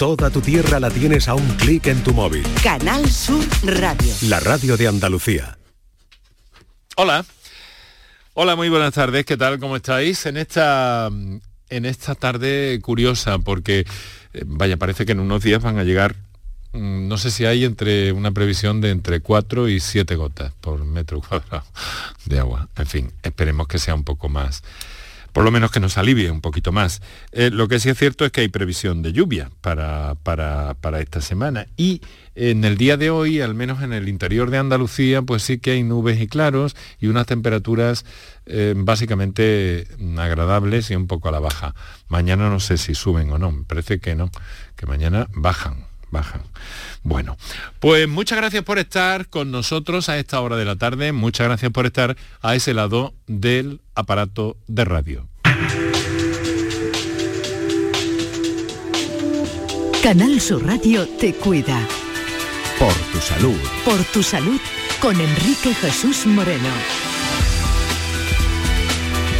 Toda tu tierra la tienes a un clic en tu móvil. Canal Sur Radio. La radio de Andalucía. Hola. Hola, muy buenas tardes. ¿Qué tal? ¿Cómo estáis? En esta en esta tarde curiosa porque eh, vaya, parece que en unos días van a llegar mm, no sé si hay entre una previsión de entre 4 y 7 gotas por metro cuadrado de agua. En fin, esperemos que sea un poco más por lo menos que nos alivie un poquito más. Eh, lo que sí es cierto es que hay previsión de lluvia para, para, esta semana y en el día de hoy, al menos en el interior de Andalucía, pues sí que hay nubes y claros y unas temperaturas eh, básicamente agradables y un poco a la baja. Mañana no sé si suben o no, me parece que no, que mañana bajan bajan. Bueno, pues muchas gracias por estar con nosotros a esta hora de la tarde, muchas gracias por estar a ese lado del aparato de radio. Canal Sur Radio te cuida. Por tu salud. Por tu salud con Enrique Jesús Moreno.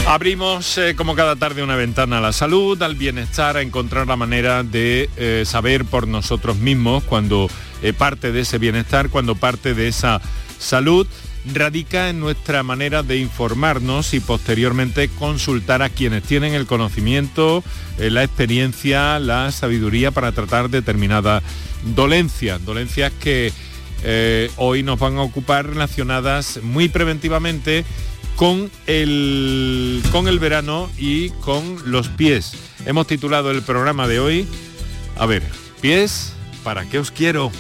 Abrimos eh, como cada tarde una ventana a la salud, al bienestar, a encontrar la manera de eh, saber por nosotros mismos cuando eh, parte de ese bienestar, cuando parte de esa salud. Radica en nuestra manera de informarnos y posteriormente consultar a quienes tienen el conocimiento, la experiencia, la sabiduría para tratar determinadas dolencias, dolencias que hoy nos van a ocupar relacionadas muy preventivamente con el, con el verano y con los pies. Hemos titulado el programa de hoy, a ver, pies, ¿para qué os quiero?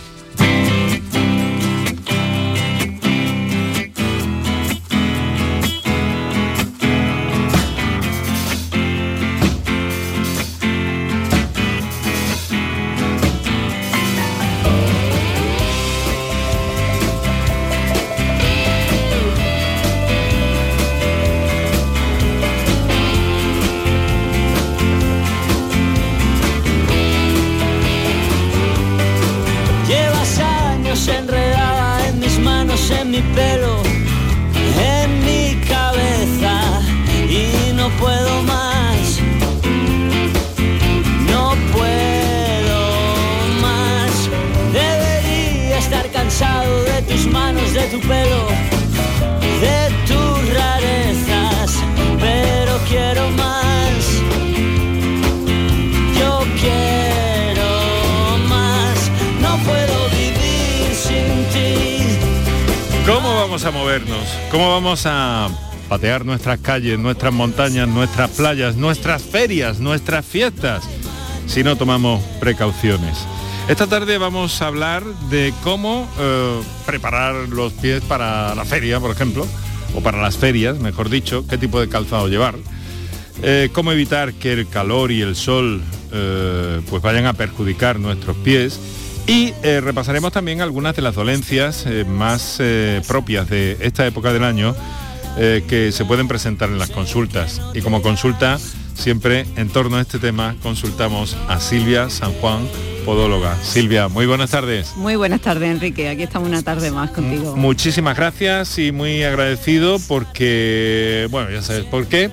A patear nuestras calles, nuestras montañas, nuestras playas, nuestras ferias, nuestras fiestas, si no tomamos precauciones. Esta tarde vamos a hablar de cómo eh, preparar los pies para la feria, por ejemplo, o para las ferias, mejor dicho, qué tipo de calzado llevar, eh, cómo evitar que el calor y el sol eh, pues vayan a perjudicar nuestros pies y eh, repasaremos también algunas de las dolencias eh, más eh, propias de esta época del año que se pueden presentar en las consultas. Y como consulta, siempre en torno a este tema consultamos a Silvia San Juan, podóloga. Silvia, muy buenas tardes. Muy buenas tardes, Enrique. Aquí estamos una tarde más contigo. Muchísimas gracias y muy agradecido porque, bueno, ya sabes por qué.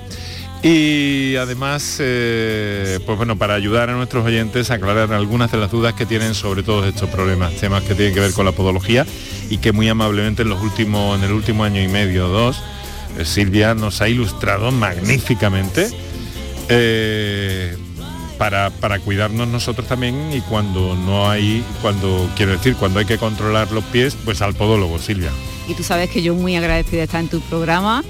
Y además, eh, pues bueno, para ayudar a nuestros oyentes a aclarar algunas de las dudas que tienen sobre todos estos problemas, temas que tienen que ver con la podología y que muy amablemente en los últimos, en el último año y medio o dos, eh, Silvia nos ha ilustrado magníficamente eh, para, para, cuidarnos nosotros también y cuando no hay, cuando quiero decir, cuando hay que controlar los pies, pues al podólogo, Silvia. Y tú sabes que yo muy agradecida de estar en tu programa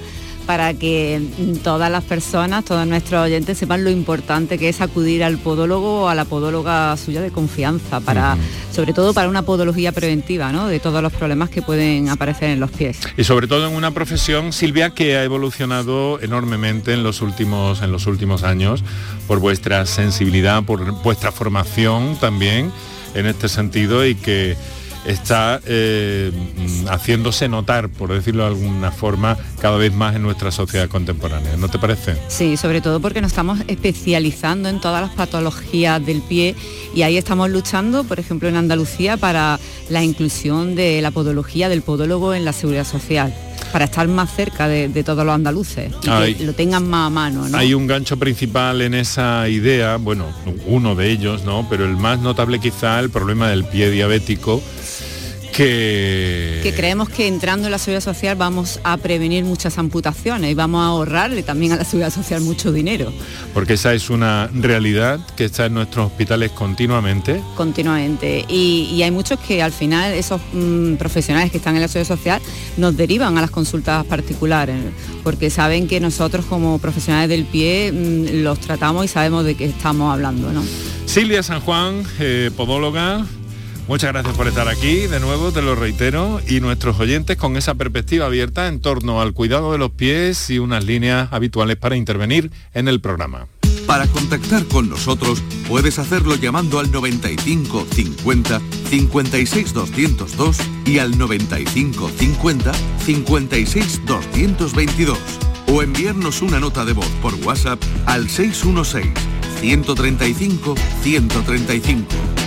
para que todas las personas, todos nuestros oyentes sepan lo importante que es acudir al podólogo o a la podóloga suya de confianza, para, sobre todo para una podología preventiva ¿no? de todos los problemas que pueden aparecer en los pies. Y sobre todo en una profesión, Silvia, que ha evolucionado enormemente en los últimos, en los últimos años por vuestra sensibilidad, por vuestra formación también en este sentido y que está eh, haciéndose notar, por decirlo de alguna forma, cada vez más en nuestra sociedad contemporánea. ¿No te parece? Sí, sobre todo porque nos estamos especializando en todas las patologías del pie y ahí estamos luchando, por ejemplo, en Andalucía para la inclusión de la podología del podólogo en la seguridad social. para estar más cerca de, todos los andaluces y que lo tengan más a mano. Hay un gancho principal en esa idea, bueno, uno de ellos, ¿no? Pero el más notable quizá el problema del pie diabético que... creemos que entrando en la seguridad social vamos a prevenir muchas amputaciones y vamos a ahorrarle también a la seguridad social mucho dinero. Porque esa es una realidad que está en nuestros hospitales continuamente. Continuamente. Y, hay muchos que al final esos mm, profesionales que están en la seguridad social nos derivan a las consultas particulares, porque saben que nosotros como profesionales del pie mm, los tratamos y sabemos de qué estamos hablando. ¿no? Silvia San Juan, eh, podóloga, Muchas gracias por estar aquí, de nuevo te lo reitero, y nuestros oyentes con esa perspectiva abierta en torno al cuidado de los pies y unas líneas habituales para intervenir en el programa. Para contactar con nosotros puedes hacerlo llamando al 95 50 56 202 y al 95 50 56 222 o enviarnos una nota de voz por WhatsApp al 616 135 135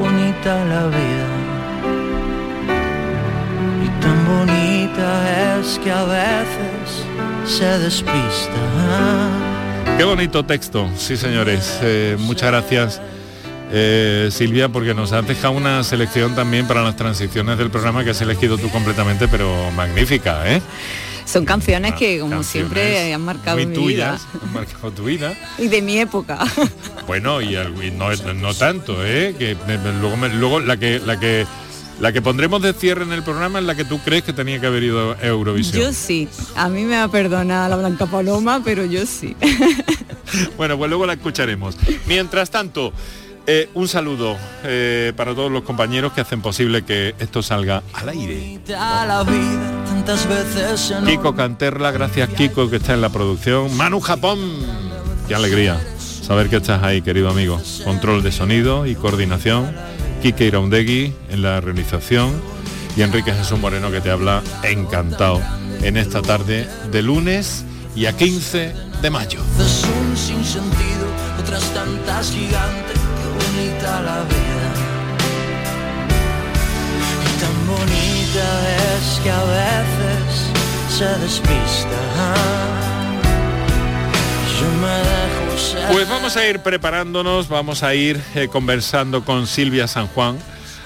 Bonita la vida. Tan bonita es que a veces se despista. Qué bonito texto, sí señores. Eh, muchas gracias. Eh, Silvia, porque nos has dejado una selección también para las transiciones del programa que has elegido tú completamente, pero magnífica, ¿eh? Son canciones que, como siempre, han marcado mi tuyas, Han marcado tu vida. y de mi época. Bueno, y, no, no, tanto, ¿eh? Que luego, luego la que la que la que pondremos de cierre en el programa es la que tú crees que tenía que haber ido a Eurovisión. Yo sí. A mí me ha perdonado la Blanca Paloma, pero yo sí. bueno, pues luego la escucharemos. Mientras tanto, eh, un saludo eh, para todos los compañeros que hacen posible que esto salga al aire. Kiko Canterla, gracias Kiko que está en la producción. Manu Japón, qué alegría saber que estás ahí, querido amigo. Control de sonido y coordinación Quique Iraundegui en la realización y Enrique Jesús Moreno que te habla encantado en esta tarde de lunes y a 15 de mayo. otras tantas gigantes, bonita la vida. Y tan bonita es que a veces se dejo pues vamos a ir preparándonos, vamos a ir eh, conversando con Silvia San Juan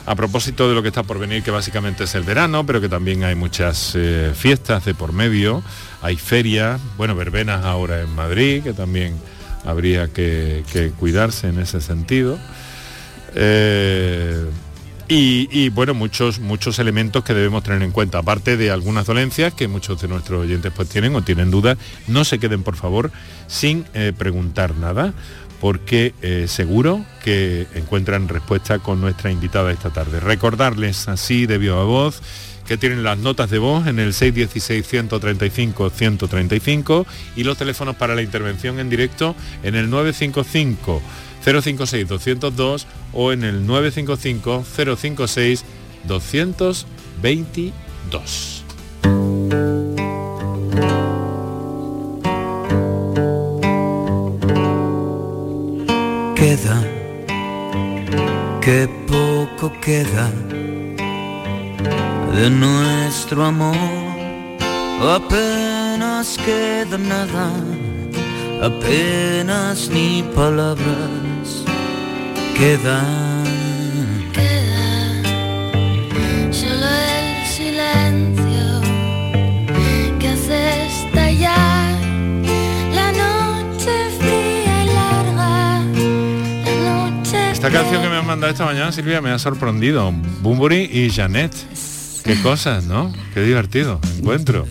a propósito de lo que está por venir, que básicamente es el verano, pero que también hay muchas eh, fiestas de por medio, hay ferias, bueno, verbenas ahora en Madrid, que también habría que, cuidarse en ese sentido. Eh, y, bueno, muchos, muchos elementos que debemos tener en cuenta, aparte de algunas dolencias que muchos de nuestros oyentes pues tienen o tienen dudas, no se queden por favor sin eh, preguntar nada, porque eh, seguro que encuentran respuesta con nuestra invitada esta tarde. Recordarles así de viva voz que tienen las notas de voz en el 616-135-135 y los teléfonos para la intervención en directo en el 955 056 202 o en el 955 056 222. Queda, que poco queda de nuestro amor, apenas queda nada, apenas ni palabras queda. Queda solo el silencio que hace estallar la noche fría y larga. La noche Esta canción que me han mandado esta mañana, Silvia, me ha sorprendido. Bumburi y Janet. Qué cosas, ¿no? Qué divertido encuentro.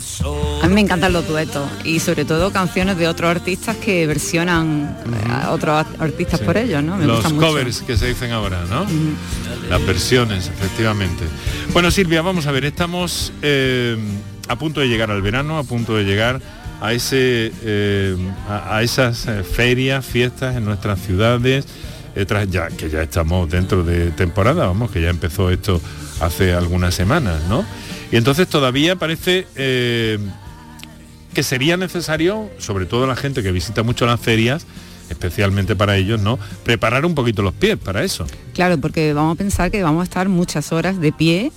A mí me encantan los duetos y sobre todo canciones de otros artistas que versionan a otros artistas por ellos, ¿no? los covers que se dicen ahora, ¿no? Las versiones, efectivamente. Bueno, Silvia, vamos a ver, estamos eh, a punto de llegar al verano, a punto de llegar a, ese, eh, a, a esas eh, ferias, fiestas en nuestras ciudades, eh, tras ya, que ya estamos dentro de temporada, vamos, que ya empezó esto hace algunas semanas, ¿no? Y entonces todavía parece eh, que sería necesario, sobre todo la gente que visita mucho las ferias, especialmente para ellos, ¿no? Preparar un poquito los pies para eso. Claro, porque vamos a pensar que vamos a estar muchas horas de pie,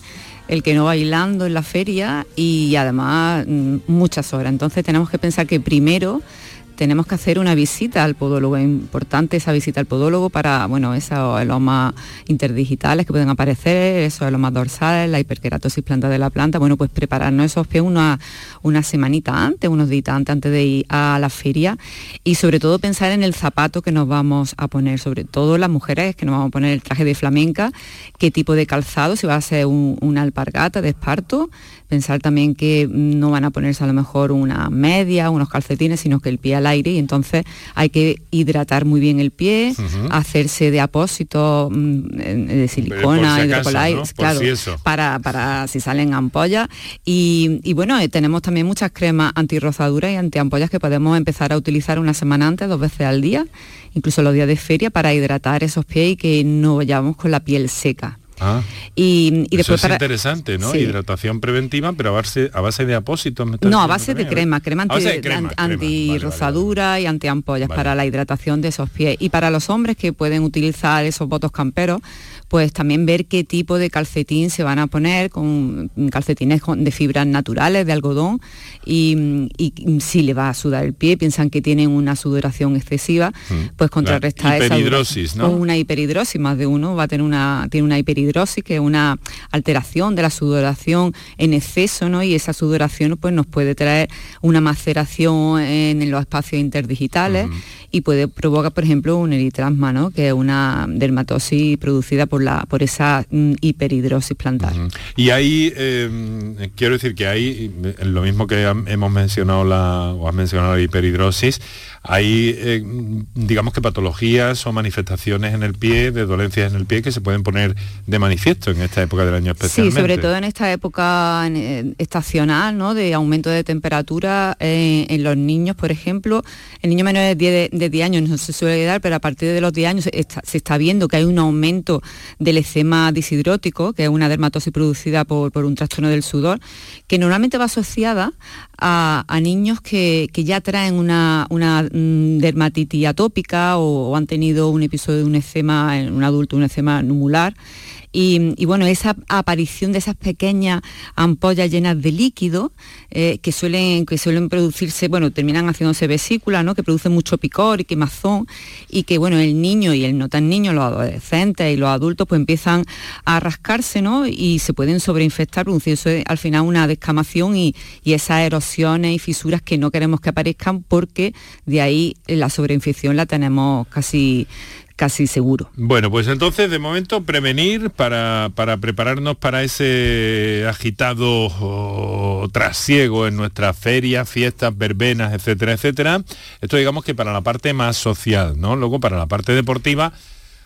el que no bailando en la feria y además mm, muchas horas. Entonces tenemos que pensar que primero tenemos que hacer una visita al podólogo. Es importante esa visita al podólogo para, bueno, esos elomas interdigitales que pueden aparecer, esos elomas dorsales, la hiperkeratosis planta de la planta. Bueno, pues prepararnos esos pies una, una semanita antes, unos días antes, antes de ir a la feria y sobre todo pensar en el zapato que nos vamos a poner, sobre todo las mujeres que nos vamos a poner el traje de flamenca, qué tipo de calzado, si va a ser un- una alpargata de esparto, pensar también que no van a ponerse a lo mejor una media, unos calcetines, sino que el pie al aire y entonces hay que hidratar muy bien el pie, hacerse de apósito mm, de silicona, si acaso, ¿no? Claro, si para, para si salen ampollas. Y, y bueno, eh, tenemos también muchas cremas antirrozaduras y antiampollas que podemos empezar a utilizar una semana antes, dos veces al día, incluso los días de feria, para hidratar esos pies y que no vayamos con la piel seca. Ah, Y, y eso después es para... interesante, ¿no? Sí. Hidratación preventiva, pero a base, a base de apósitos. No, a diciendo base de también, crema, ¿eh? crema A anti, base de crema, crema. Vale, vale, vale. y antiampollas Vale. para la hidratación de esos pies. Y para los hombres que pueden utilizar esos votos camperos, pues también ver qué tipo de calcetín se van a poner, con calcetines de fibras naturales, de algodón, y, y si le va a sudar el pie, piensan que tienen una sudoración excesiva, pues contrarrestar Mm. Esa hiperhidrosis, ¿no? una hiperhidrosis, más de uno va a tener una, tiene una hiperhidrosis, que es una alteración de la sudoración en exceso, ¿no? Y esa sudoración pues nos puede traer una maceración en, los espacios interdigitales y puede provocar, por ejemplo, un eritrasma, ¿no? Que es una dermatosis producida por la, por esa mm, hiperhidrosis plantar. Y ahí, eh, quiero decir que hay, eh, lo mismo que hemos mencionado la, o has mencionado la hiperhidrosis, hay, eh, digamos que patologías o manifestaciones en el pie, de dolencias en el pie que se pueden poner de manifiesto en esta época del año Sí, especialmente. sobre todo en esta época estacional, ¿no? De aumento de temperatura eh, en los niños, por ejemplo. El niño menor de 10, de 10 años no se suele dar, pero a partir de los 10 años se está, se está viendo que hay un aumento del eczema disidrótico, que es una dermatosis producida por, por un trastorno del sudor, que normalmente va asociada a, a niños que, que ya traen una, una, mm, dermatitis atópica o, o han tenido un episodio de un eczema en un adulto, un eczema numular. Y, bueno, esa aparición de esas pequeñas ampollas llenas de líquido eh, que, suelen, que suelen producirse, bueno, terminan haciéndose vesículas, ¿no? que producen mucho picor y quemazón y que bueno, el niño y el no tan niño, los adolescentes y los adultos pues empiezan a rascarse ¿no? y se pueden sobreinfectar, produciendo al final una descamación y, y esas erosiones y fisuras que no queremos que aparezcan porque de ahí la sobreinfección la tenemos casi casi seguro. Bueno, pues entonces de momento prevenir para, para prepararnos para ese agitado oh, trasiego en nuestras ferias, fiestas, verbenas, etcétera, etcétera. Esto digamos que para la parte más social, ¿no? Luego para la parte deportiva,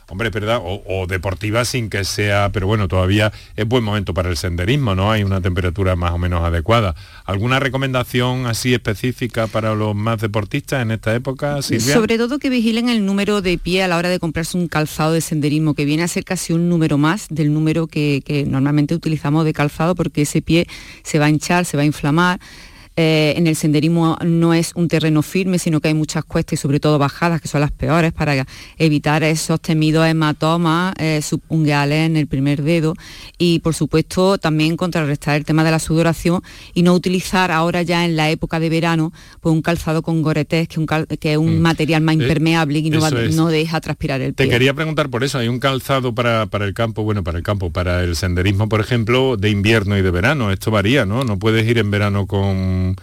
hombre, ¿verdad? O, deportiva sin que sea, pero bueno, todavía es buen momento para el senderismo, ¿no? Hay una temperatura más o menos adecuada. ¿Alguna recomendación así específica para los más deportistas en esta época, Silvia? Sobre todo que vigilen el número de pie a la hora de comprarse un calzado de senderismo, que viene a ser casi un número más del número que normalmente utilizamos de calzado, porque ese pie se va a hinchar, se va a inflamar. Eh, en el senderismo no es un terreno firme, sino que hay muchas cuestas y sobre todo bajadas, que son las peores, para evitar esos temidos hematomas eh, subungueales en el primer dedo. Y por supuesto también contrarrestar el tema de la sudoración y no utilizar ahora ya en la época de verano pues un calzado con goretés, que, un cal- que es un Mm. material más Eh, impermeable y no, va- deja transpirar el Te pie. quería preguntar por eso, hay un calzado para, para el campo, bueno, para el campo, para el senderismo, por ejemplo, de invierno y de verano. Esto varía, ¿no? No puedes ir en verano con sagen,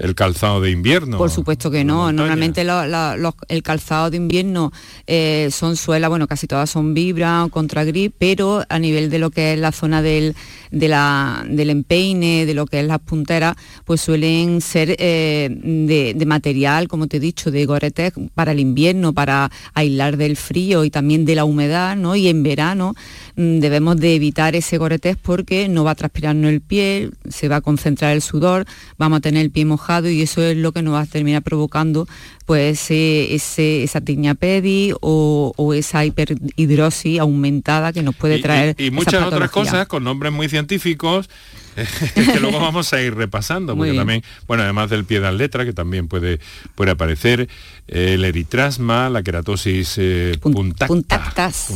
el calzado de invierno. Por supuesto que no. Normalmente la- los- el calzado de invierno eh, son suelas, bueno, casi todas son vibra o contra grip, pero a nivel de lo que es la zona del, de la- del empeine, de lo que es las punteras, pues suelen ser eh, de, de material, como te he dicho, de Gore-Tex para el invierno, para aislar del frío y también de la humedad, ¿no? Y en verano mm, debemos de evitar ese Gore-Tex porque no va a transpirarnos el pie, se va a concentrar el sudor, vamos a tener el pie mojado mojado y eso es lo que nos va a terminar provocando pues ese, esa tiñapedi o, o, esa hiperhidrosis aumentada que nos puede traer. Y, muchas otras cosas con nombres muy científicos que luego vamos a ir repasando, porque también, bueno, además del pie de letra, que también puede, puede aparecer, el eritrasma, la queratosis eh, puntactas.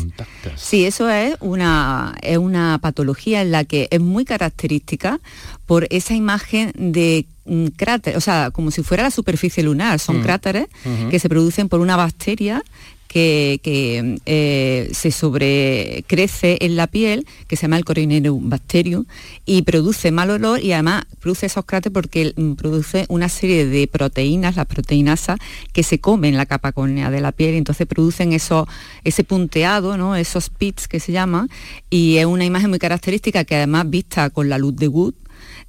Sí, eso es una, es una patología en la que es muy característica por esa imagen de mm, cráter, o sea, como si fuera la superficie lunar, son mm. cráteres que se producen por una bacteria que, eh, se sobrecrece en la piel, que se llama el Coronavirus bacterium, y produce mal olor y además produce esos cráteres porque mm, produce una serie de proteínas, las proteinasas, que se comen la capa córnea de la piel y entonces producen eso, ese punteado, ¿no? esos pits que se llaman, y es una imagen muy característica que además vista con la luz de Wood,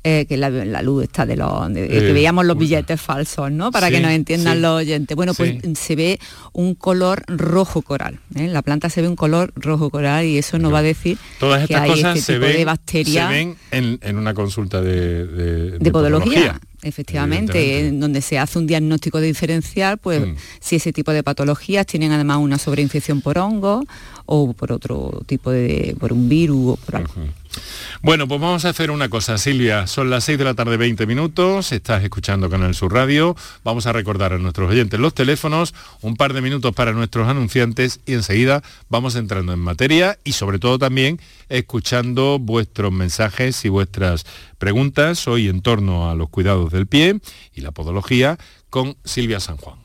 eh, que la, luz está de los que veíamos los billetes falsos, ¿no? Para que nos entiendan los oyentes. Bueno, pues se ve un color rojo coral. ¿eh? La planta se ve un color rojo coral y eso nos va a decir Todas estas que hay cosas este se tipo de bacterias. Se ven en, una consulta de, de, podología. Efectivamente, en donde se hace un diagnóstico diferencial, pues mm. si ese tipo de patologías tienen además una sobreinfección por hongo o por otro tipo de, por un virus o por algo. Bueno, pues vamos a hacer una cosa, Silvia. Son las 6 de la tarde, 20 minutos. Estás escuchando Canal Sur Radio. Vamos a recordar a nuestros oyentes los teléfonos, un par de minutos para nuestros anunciantes y enseguida vamos entrando en materia y sobre todo también escuchando vuestros mensajes y vuestras preguntas hoy en torno a los cuidados del pie y la podología con Silvia San Juan.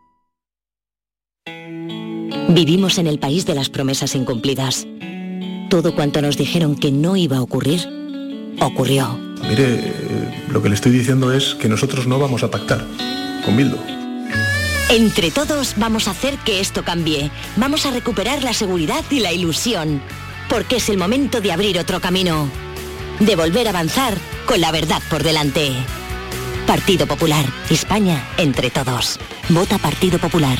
Vivimos en el país de las promesas incumplidas. Todo cuanto nos dijeron que no iba a ocurrir, ocurrió. Mire, eh, lo que le estoy diciendo es que nosotros no vamos a pactar con Bildo. Entre todos vamos a hacer que esto cambie. Vamos a recuperar la seguridad y la ilusión. Porque es el momento de abrir otro camino. De volver a avanzar con la verdad por delante. Partido Popular. España entre todos. Vota Partido Popular.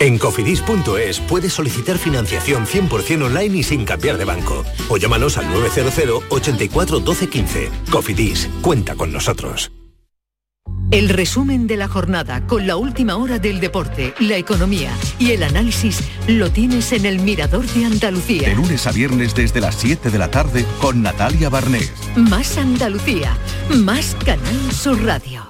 En cofidis.es puedes solicitar financiación 100% online y sin cambiar de banco. O llámanos al 900 84 12 15. Cofidis, cuenta con nosotros. El resumen de la jornada con la última hora del deporte, la economía y el análisis lo tienes en el Mirador de Andalucía. De lunes a viernes desde las 7 de la tarde con Natalia Barnés. Más Andalucía, más Canal Sur Radio.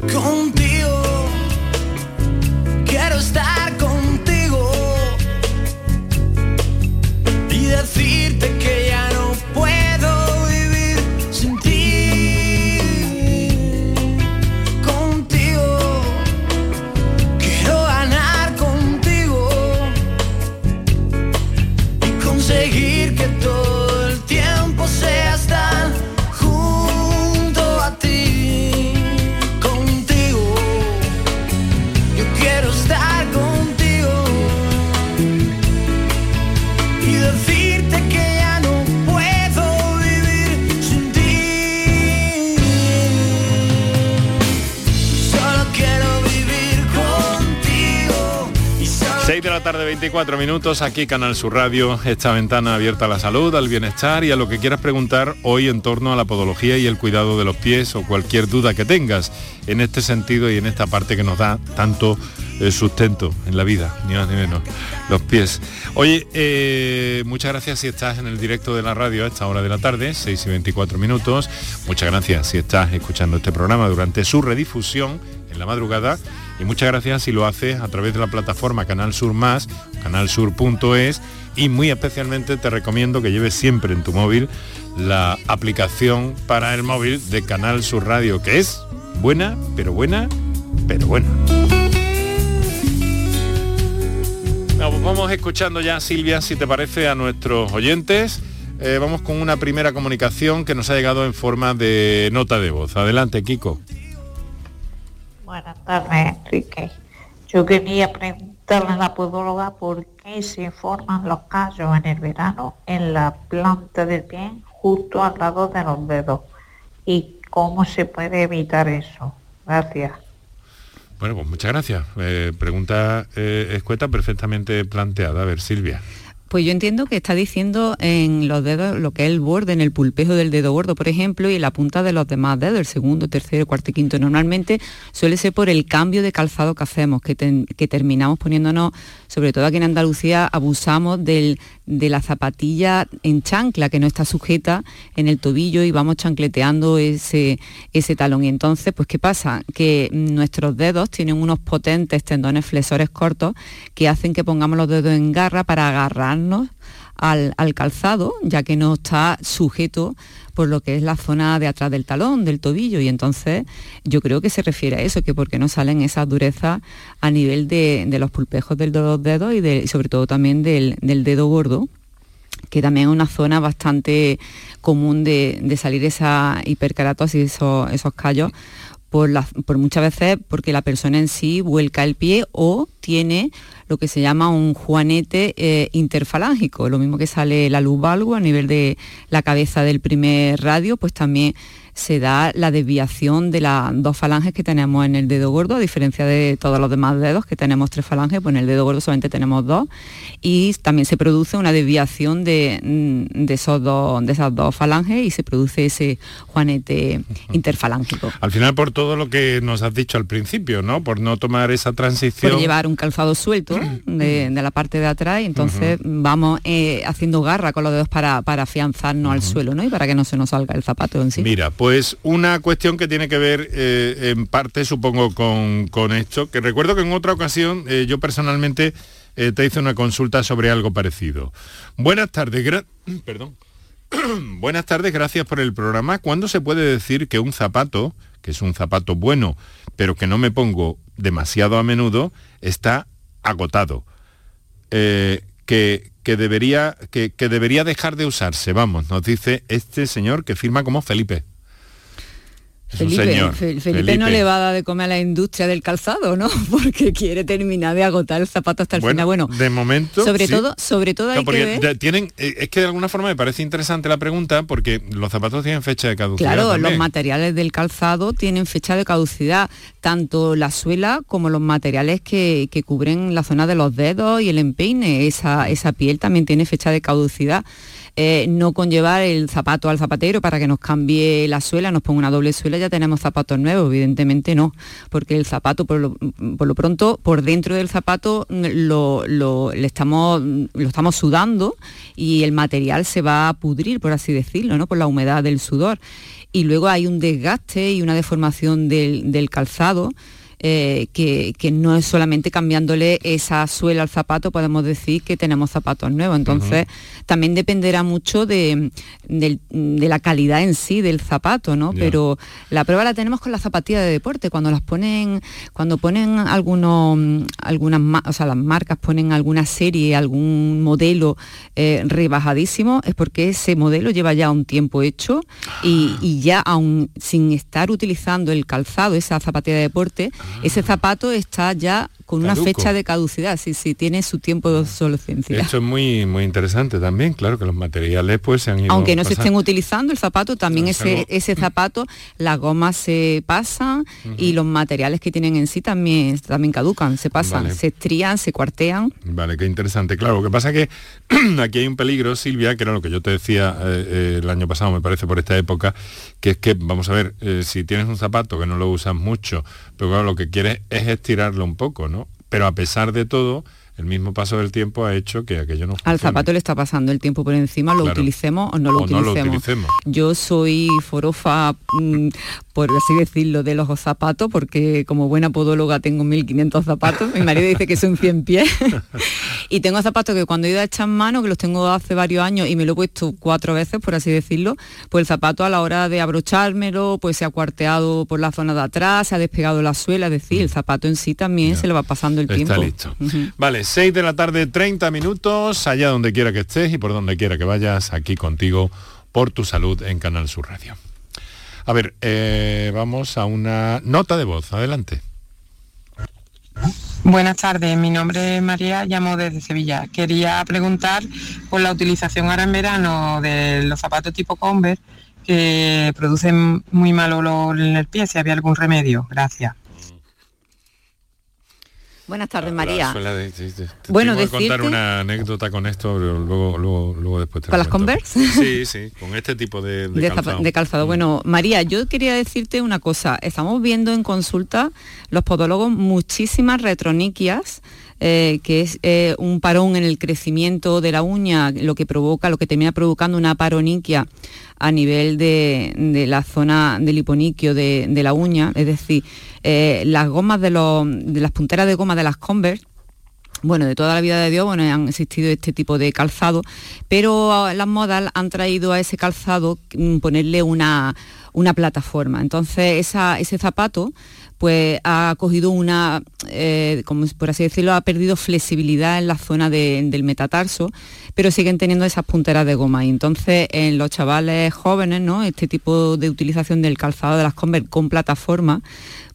Contigo, quiero estar contigo y decirte que tarde, 24 minutos, aquí Canal Sur Radio, esta ventana abierta a la salud, al bienestar y a lo que quieras preguntar hoy en torno a la podología y el cuidado de los pies o cualquier duda que tengas en este sentido y en esta parte que nos da tanto eh, sustento en la vida, ni más ni menos, los pies. Oye, eh, muchas gracias si estás en el directo de la radio a esta hora de la tarde, 6 y 24 minutos. Muchas gracias si estás escuchando este programa durante su redifusión en la madrugada y muchas gracias si lo haces a través de la plataforma Canal Sur Más, canalsur.es y muy especialmente te recomiendo que lleves siempre en tu móvil la aplicación para el móvil de Canal Sur Radio, que es buena, pero buena, pero buena. Vamos, escuchando ya, Silvia, si te parece, a nuestros oyentes. Eh, vamos con una primera comunicación que nos ha llegado en forma de nota de voz. Adelante, Kiko. Buenas tardes, Enrique. Yo quería preguntarle a la podóloga por qué se forman los callos en el verano en la planta del pie justo al lado de los dedos y cómo se puede evitar eso. Gracias. Bueno, pues muchas gracias. Eh, pregunta eh, escueta perfectamente planteada. A ver, Silvia. Pues yo entiendo que está diciendo en los dedos lo que es el borde, en el pulpejo del dedo gordo, por ejemplo, y la punta de los demás dedos, el segundo, tercero, cuarto y quinto. Normalmente suele ser por el cambio de calzado que hacemos, que, ten- que terminamos poniéndonos, sobre todo aquí en Andalucía, abusamos del- de la zapatilla en chancla, que no está sujeta en el tobillo y vamos chancleteando ese, ese talón. Y entonces, pues, ¿qué pasa? Que nuestros dedos tienen unos potentes tendones flexores cortos que hacen que pongamos los dedos en garra para agarrarnos al, al calzado, ya que no está sujeto por lo que es la zona de atrás del talón, del tobillo. Y entonces yo creo que se refiere a eso, que porque no salen esas durezas a nivel de, de los pulpejos del de los dedos y, sobre todo también del, del dedo gordo que también es una zona bastante común de, de salir esa hiperkeratosis, esos, esos callos, por, las- por muchas veces porque la persona en sí vuelca el pie o tiene lo que se llama un juanete eh, interfalángico, lo mismo que sale la luz valgo a nivel de la cabeza del primer radio, pues también se da la desviación de las dos falanges que tenemos en el dedo gordo, a diferencia de todos los demás dedos que tenemos tres falanges, pues en el dedo gordo solamente tenemos dos y también se produce una desviación de, mm, de esos dos, de esas dos falanges y se produce ese juanete interfalángico. Al final por todo lo que nos has dicho al principio, ¿no? Por no tomar esa transición. por llevar un calzado suelto de, de la parte de atrás y entonces vamos eh, haciendo garra con los dedos para, para afianzarnos al suelo ¿no? y para que no se nos salga el zapato en sí. Mira, pues una cuestión que tiene que ver eh, en parte, supongo, con, con esto, que recuerdo que en otra ocasión eh, yo personalmente te hice una consulta sobre algo parecido. Buenas tardes, gra- perdón. Buenas tardes, gracias por el programa. ¿Cuándo se puede decir que un zapato, que es un zapato bueno, pero que no me pongo demasiado a menudo, está agotado? Eh, que, que debería, que, que debería dejar de usarse, vamos, nos dice este señor que firma como Felipe. Felipe, señor. Fe- Felipe no le va a dar de comer a la industria del calzado, ¿no? Porque quiere terminar de agotar el zapato hasta el Bueno, final. Bueno, de momento. sobre sí. todo, sobre todo hay que ver. tienen, eh, es que de alguna forma me parece interesante la pregunta porque los zapatos tienen fecha de caducidad. Claro, también. los materiales del calzado tienen fecha de caducidad, tanto la suela como los materiales que, que cubren la zona de los dedos y el empeine. Esa, esa piel también tiene fecha de caducidad. No conllevar el zapato al zapatero para que nos cambie la suela, nos ponga una doble suela, ya tenemos zapatos nuevos, evidentemente no, porque el zapato, por lo, por lo pronto, por dentro del zapato mm, lo, lo, estamos, lo estamos sudando y el material se va a pudrir, por así decirlo, ¿no? por la humedad del sudor. Y luego hay un desgaste y una deformación del, del calzado eh, que, que, no es solamente cambiándole esa suela al zapato, podemos decir que tenemos zapatos nuevos. Entonces, uh -huh. también dependerá mucho de, de, de, la calidad en sí del zapato, ¿no? Yeah. Pero la prueba la tenemos con las zapatillas de deporte, cuando las ponen, cuando ponen algunos, algunas, o sea, las marcas ponen alguna serie, algún modelo eh, rebajadísimo, es porque ese modelo lleva ya un tiempo hecho y, y ya aún sin estar utilizando el calzado, esa zapatilla de deporte, ese zapato está ya con Caduco. una fecha de caducidad, sí, sí, tiene su tiempo de obsolescencia. Esto es muy, muy interesante también, claro, que los materiales pues se han ido Aunque no pasando. se estén utilizando el zapato, también no, ese, ese zapato, las gomas se pasan uh -huh. y los materiales que tienen en sí también, también caducan, se pasan, vale. se estrían, se cuartean. Vale, qué interesante. Claro, lo que pasa es que aquí hay un peligro, Silvia, que era lo que yo te decía eh, eh, el año pasado, me parece, por esta época, que es que, vamos a ver, eh, si tienes un zapato que no lo usas mucho, pero claro, lo que quieres es estirarlo un poco, ¿no? Pero a pesar de todo, el mismo paso del tiempo ha hecho que aquello no funcione. Al zapato le está pasando el tiempo por encima, lo claro. utilicemos o no lo, o utilicemos. No lo utilicemos. Yo soy forofa, mmm, por así decirlo, de los zapatos, porque como buena podóloga tengo 1500 zapatos. Mi marido dice que son 100 pies. y tengo zapatos que cuando he ido a echar mano, que los tengo hace varios años y me lo he puesto cuatro veces, por así decirlo, pues el zapato a la hora de abrochármelo, pues se ha cuarteado por la zona de atrás, se ha despegado la suela, es decir, el zapato en sí también ya. se le va pasando el Está tiempo. listo. Uh -huh. Vale, 6 de la tarde, 30 minutos, allá donde quiera que estés y por donde quiera que vayas, aquí contigo por tu salud en Canal Sur Radio. A ver, eh, vamos a una nota de voz, adelante. Buenas tardes, mi nombre es María, llamo desde Sevilla. Quería preguntar por la utilización ahora en verano de los zapatos tipo Converse que producen muy mal olor en el pie, si había algún remedio. Gracias. Buenas tardes, María. De, sí. Te bueno, tengo que contar una anécdota con esto, pero luego, luego, luego después te ¿Con las Converse? Sí, sí, con este tipo de, de, de calzado. De calzado. Mm. Bueno, María, yo quería decirte una cosa. Estamos viendo en consulta los podólogos muchísimas retroniquias eh, que es eh, un parón en el crecimiento de la uña, lo que provoca, lo que termina provocando una paroniquia a nivel de, de la zona del hiponiquio de, de, la uña, es decir, eh, las gomas de, las punteras de goma de las Converse bueno, de toda la vida de Dios, bueno, han existido este tipo de calzado, pero las modas han traído a ese calzado mm, ponerle una, una plataforma. Entonces, ese zapato pues ha cogido una, eh, como por así decirlo, ha perdido flexibilidad en la zona de, del metatarso, pero siguen teniendo esas punteras de goma. Y entonces en los chavales jóvenes, ¿no? Este tipo de utilización del calzado de las Converse con plataforma,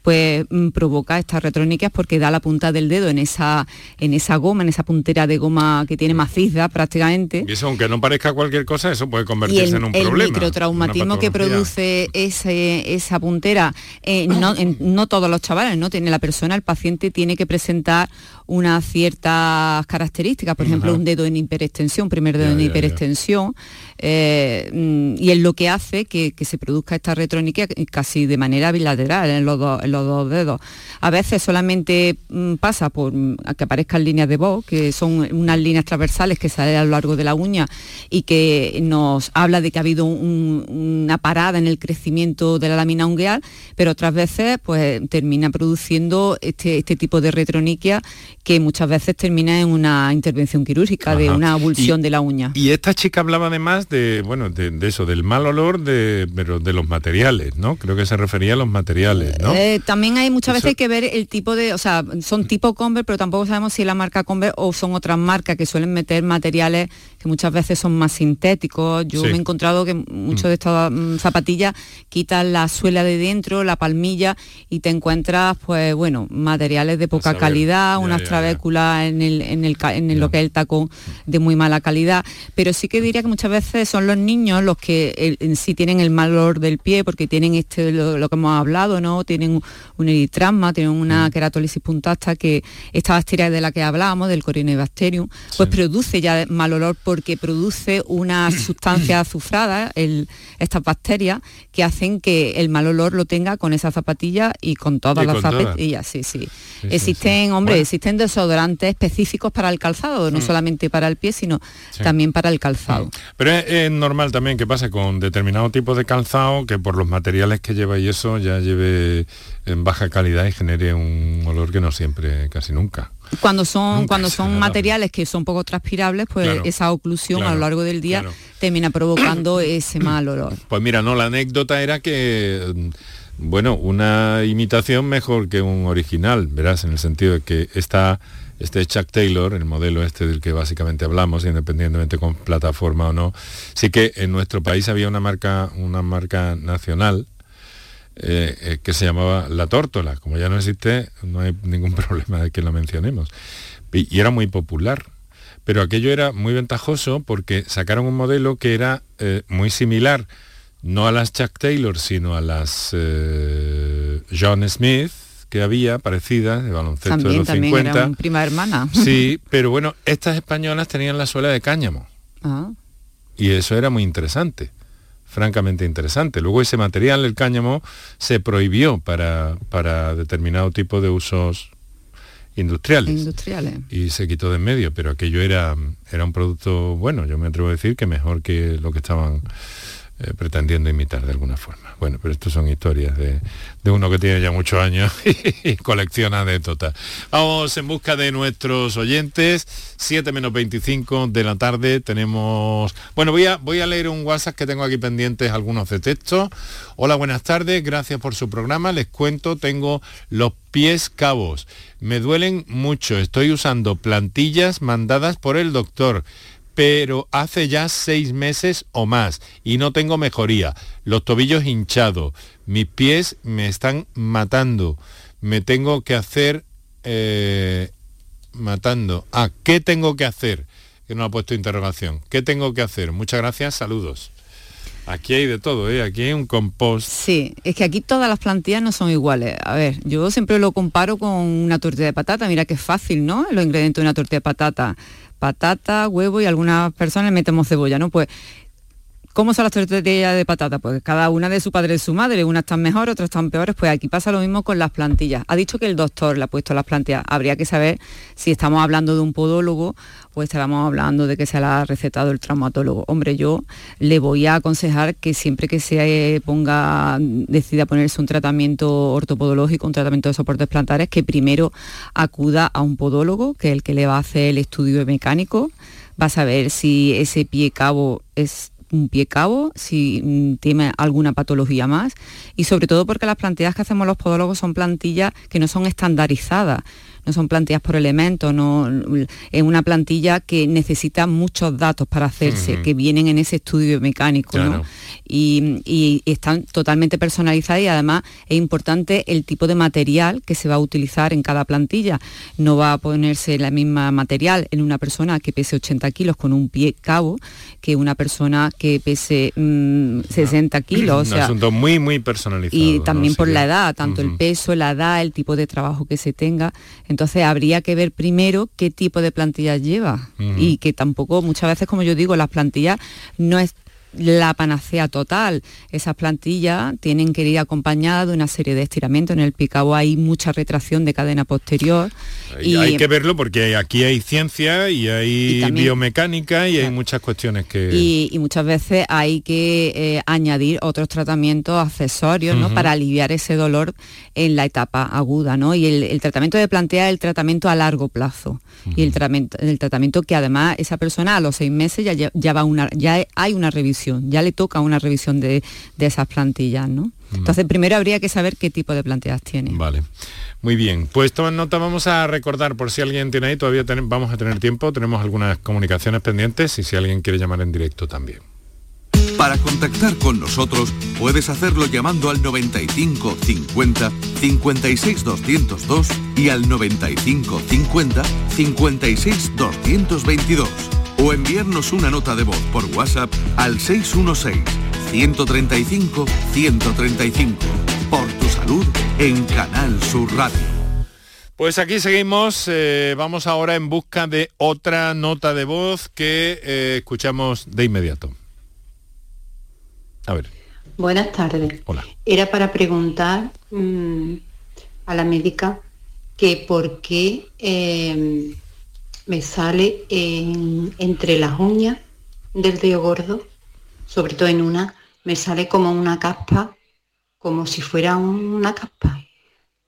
pues mm, provoca estas retroniquias porque da la punta del dedo en esa, en esa goma, en esa puntera de goma que tiene maciza prácticamente. Y eso, aunque no parezca cualquier cosa, eso puede convertirse el, en un el problema. El microtraumatismo que produce ese, esa puntera, eh, no, en, no todos los chavales, ¿no? Tiene la persona, el paciente tiene que presentar unas ciertas características, por ejemplo, un dedo en hiperextensión, primer dedo ya, en ya, hiperextensión, eh, mm, y es lo que hace que, que, se produzca esta retroniquia casi de manera bilateral en los, dos, en los dos dedos. A veces solamente mm, pasa por mm, que aparezcan líneas de voz, que son unas líneas transversales que salen a lo largo de la uña y que nos habla de que ha habido un, una parada en el crecimiento de la lámina ungueal, pero otras veces pues termina produciendo este, este tipo de retroniquia que muchas veces termina en una intervención quirúrgica, Ajá. de una abulsión y, de la uña. Y esta chica hablaba además de, bueno, de, de, eso, del mal olor de, pero de los materiales, ¿no? Creo que se refería a los materiales, ¿no? Eh, también hay muchas eso... veces que ver el tipo de, o sea, son tipo Converse, pero tampoco sabemos si es la marca Converse o son otras marcas que suelen meter materiales que muchas veces son más sintéticos. Yo sí. me he encontrado que muchas mm. de estas mm, zapatillas quitan la suela de dentro, la palmilla y te encuentras, pues bueno, materiales de poca calidad, unas ya trabécula en, el, en, el, en el- lo que es el tacón de muy mala calidad. Pero sí que diría que muchas veces son los niños los que el- en sí tienen el mal olor del pie porque tienen este lo, lo que hemos hablado, ¿no? Tienen un eritrasma, tienen una queratólisis puntasta que esta bacteria de la que hablábamos, del Corynebacterium, pues produce ya mal olor porque produce una sustancia azufrada, el- estas bacterias, que hacen que el mal olor lo tenga con esa zapatilla y con todas Y las con todas. zapatillas, sí, sí. sí, existen, hombre, Bueno. existen desodorantes específicos para el calzado, no Mm. solamente para el pie, sino Sí. también para el calzado. Pero es, es normal también que pase con determinado tipo de calzado que por los materiales que lleva y eso ya lleve en baja calidad y genere un olor que no siempre, casi nunca. Cuando son, Nunca cuando son materiales que son poco transpirables, pues Claro, esa oclusión a lo largo del día claro. termina provocando ese mal olor. Pues mira, no, la anécdota era que, mm, bueno, una imitación mejor que un original, verás, en el sentido de que esta, este Chuck Taylor, el modelo este del que básicamente hablamos, independientemente con plataforma o no, sí que en nuestro país había una marca, una marca nacional eh, eh, que se llamaba La Tórtola. Como ya no existe, no hay ningún problema de que la mencionemos. Y, y era muy popular. Pero aquello era muy ventajoso porque sacaron un modelo que era eh, muy similar, no a las Chuck Taylor, sino a las John Smith que había parecidas de baloncesto de los también 50. eran prima hermana. Sí, pero bueno, estas españolas tenían la suela de cáñamo. Ah. Y eso era muy interesante, francamente interesante. Luego ese material, el cáñamo, se prohibió para, para determinado tipo de usos industriales. Industriales. Y se quitó de en medio, pero aquello era, era un producto bueno, yo me atrevo a decir que mejor que lo que estaban eh, pretendiendo imitar de alguna forma. Bueno, pero esto son historias de, de uno que tiene ya muchos años y colecciona anécdotas. Vamos en busca de nuestros oyentes, 7 menos 25 de la tarde tenemos... Bueno, voy a, voy a leer un WhatsApp que tengo aquí pendientes, algunos de texto. Hola, buenas tardes, gracias por su programa. Les cuento, tengo los pies cabos. Me duelen mucho, estoy usando plantillas mandadas por el doctor pero hace ya seis meses o más y no tengo mejoría. Los tobillos hinchados, mis pies me están matando. Me tengo que hacer eh, matando. Ah, ¿qué tengo que hacer? Que no ha puesto interrogación. ¿Qué tengo que hacer? Muchas gracias, saludos. Aquí hay de todo, ¿eh? Aquí hay un compost. Sí, es que aquí todas las plantillas no son iguales. A ver, yo siempre lo comparo con una tortilla de patata. Mira que es fácil, ¿no? Los ingredientes de una tortilla de patata. Patata, huevo y algunas personas metemos cebolla, ¿no? Pues ¿Cómo son las tortillas de patata? Pues cada una de su padre y su madre, unas están mejor, otras están peores, pues aquí pasa lo mismo con las plantillas. Ha dicho que el doctor le ha puesto las plantillas. Habría que saber si estamos hablando de un podólogo o estábamos hablando de que se la ha recetado el traumatólogo. Hombre, yo le voy a aconsejar que siempre que se ponga, decida ponerse un tratamiento ortopodológico, un tratamiento de soportes plantares, que primero acuda a un podólogo, que es el que le va a hacer el estudio mecánico, va a saber si ese pie cabo es un pie cabo, si mm, tiene alguna patología más. Y sobre todo porque las plantillas que hacemos los podólogos son plantillas que no son estandarizadas, no son plantillas por elementos, no, es una plantilla que necesita muchos datos para hacerse, que vienen en ese estudio mecánico, y, y están totalmente personalizadas y además es importante el tipo de material que se va a utilizar en cada plantilla. No va a ponerse la misma material en una persona que pese 80 kilos con un pie cabo que una persona que pese mm, 60 kilos. O un asunto muy, muy personalizado. y ¿no? también por la edad, tanto el peso, la edad, el tipo de trabajo que se tenga. Entonces habría que ver primero qué tipo de plantillas lleva. Y que tampoco muchas veces, como yo digo, las plantillas no es la panacea total. Esas plantillas tienen que ir acompañadas de una serie de estiramientos. En el picabo hay mucha retracción de cadena posterior. Y hay que verlo porque aquí hay ciencia y hay Y también- biomecánica y hay muchas cuestiones que... y, y muchas veces hay que eh, añadir otros tratamientos accesorios para aliviar ese dolor en la etapa aguda. ¿no? Y el, el tratamiento de plantea es el tratamiento a largo plazo. Y el tratamiento, el tratamiento que además esa persona a los seis meses ya, ya va una, ya hay una revisión, ya le toca una revisión de, de esas plantillas. ¿no? Entonces primero habría que saber qué tipo de plantillas tiene. Vale. Muy bien, pues toma nota, vamos a recordar por si alguien tiene ahí, todavía ten- vamos a tener tiempo, tenemos algunas comunicaciones pendientes y si alguien quiere llamar en directo también. Para contactar con nosotros puedes hacerlo llamando al 95 50 56 202 y al 95 50 56 222 o enviarnos una nota de voz por WhatsApp al 616 135 135. Por tu salud en Canal Sur Radio. Pues aquí seguimos, eh, vamos ahora en busca de otra nota de voz que eh, escuchamos de inmediato. A ver. Buenas tardes. Hola. Era para preguntar mm, a la médica que por qué eh, me sale en- entre las uñas del dedo gordo, sobre todo en una, me sale como una caspa, como si fuera una caspa,